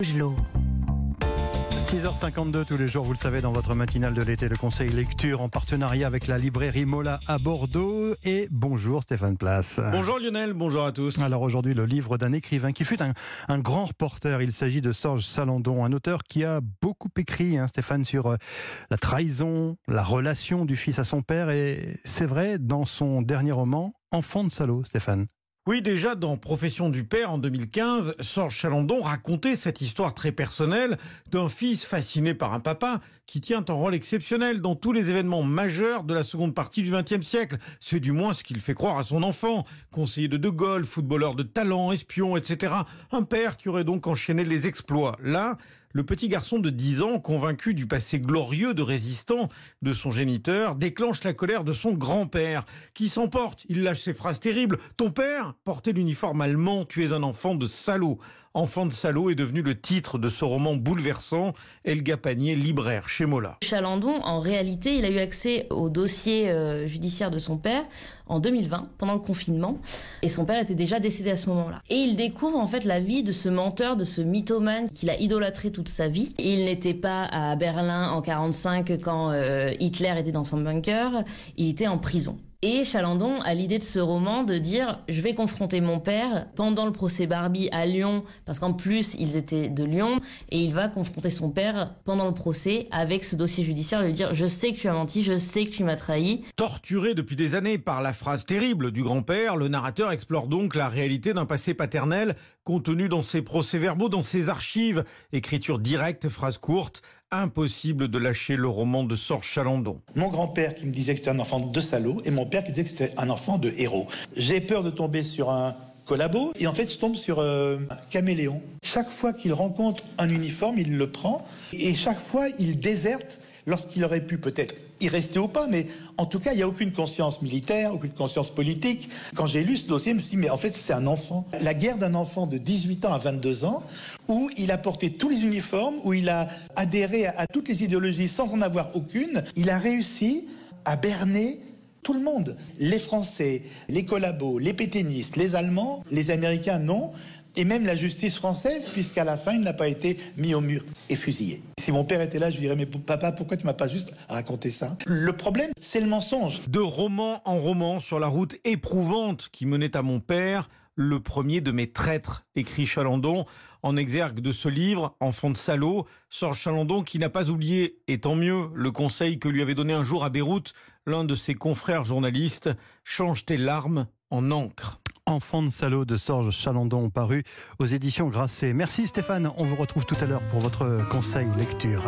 Gelot. 6h52 tous les jours, vous le savez, dans votre matinale de l'été, le conseil lecture en partenariat avec la librairie Mola à Bordeaux. Et bonjour Stéphane Place. Bonjour Lionel, bonjour à tous. Alors aujourd'hui, le livre d'un écrivain qui fut un, un grand reporter. Il s'agit de Sorge Salandon, un auteur qui a beaucoup écrit, hein, Stéphane, sur euh, la trahison, la relation du fils à son père. Et c'est vrai, dans son dernier roman, Enfant de salaud, Stéphane. Oui, déjà dans Profession du père en 2015, Sorge Chalandon racontait cette histoire très personnelle d'un fils fasciné par un papa qui tient un rôle exceptionnel dans tous les événements majeurs de la seconde partie du XXe siècle. C'est du moins ce qu'il fait croire à son enfant. Conseiller de De Gaulle, footballeur de talent, espion, etc. Un père qui aurait donc enchaîné les exploits. Là, le petit garçon de 10 ans, convaincu du passé glorieux de résistant de son géniteur, déclenche la colère de son grand-père, qui s'emporte. Il lâche ses phrases terribles. Ton père portait l'uniforme allemand, tu es un enfant de salaud. Enfant de salaud est devenu le titre de ce roman bouleversant. Elga Panier, libraire chez Mola. Chalandon, en réalité, il a eu accès au dossier euh, judiciaire de son père en 2020, pendant le confinement. Et son père était déjà décédé à ce moment-là. Et il découvre en fait la vie de ce menteur, de ce mythomane qu'il a idolâtré toute sa vie. Il n'était pas à Berlin en 45 quand euh, Hitler était dans son bunker. Il était en prison. Et Chalandon a l'idée de ce roman de dire je vais confronter mon père pendant le procès Barbie à Lyon parce qu'en plus ils étaient de Lyon et il va confronter son père pendant le procès avec ce dossier judiciaire lui dire je sais que tu as menti, je sais que tu m'as trahi. Torturé depuis des années par la phrase terrible du grand-père, le narrateur explore donc la réalité d'un passé paternel contenu dans ses procès-verbaux, dans ses archives, écriture directe, phrase courte, impossible de lâcher le roman de Sorge Chalandon. Mon grand-père qui me disait que c'était un enfant de salaud et mon père qui disait que c'était un enfant de héros. J'ai peur de tomber sur un collabo et en fait je tombe sur euh, un caméléon. Chaque fois qu'il rencontre un uniforme, il le prend et chaque fois il déserte lorsqu'il aurait pu peut-être y rester ou pas, mais en tout cas, il n'y a aucune conscience militaire, aucune conscience politique. Quand j'ai lu ce dossier, je me suis dit, mais en fait, c'est un enfant. La guerre d'un enfant de 18 ans à 22 ans, où il a porté tous les uniformes, où il a adhéré à, toutes les idéologies sans en avoir aucune, il a réussi à berner tout le monde. Les Français, les collabos, les pétainistes, les Allemands, les Américains, non. Et même la justice française, puisqu'à la fin, il n'a pas été mis au mur et fusillé. Si mon père était là, je dirais, mais papa, pourquoi tu m'as pas juste raconté ça? Le problème, c'est le mensonge. De roman en roman sur la route éprouvante qui menait à mon père, le premier de mes traîtres, écrit Chalandon, en exergue de ce livre, Enfant de salaud, sort Chalandon qui n'a pas oublié, et tant mieux, le conseil que lui avait donné un jour à Beyrouth l'un de ses confrères journalistes, change tes larmes en encre. Enfant de salaud de Sorge Chalandon paru aux éditions Grasset. Merci Stéphane, on vous retrouve tout à l'heure pour votre conseil lecture.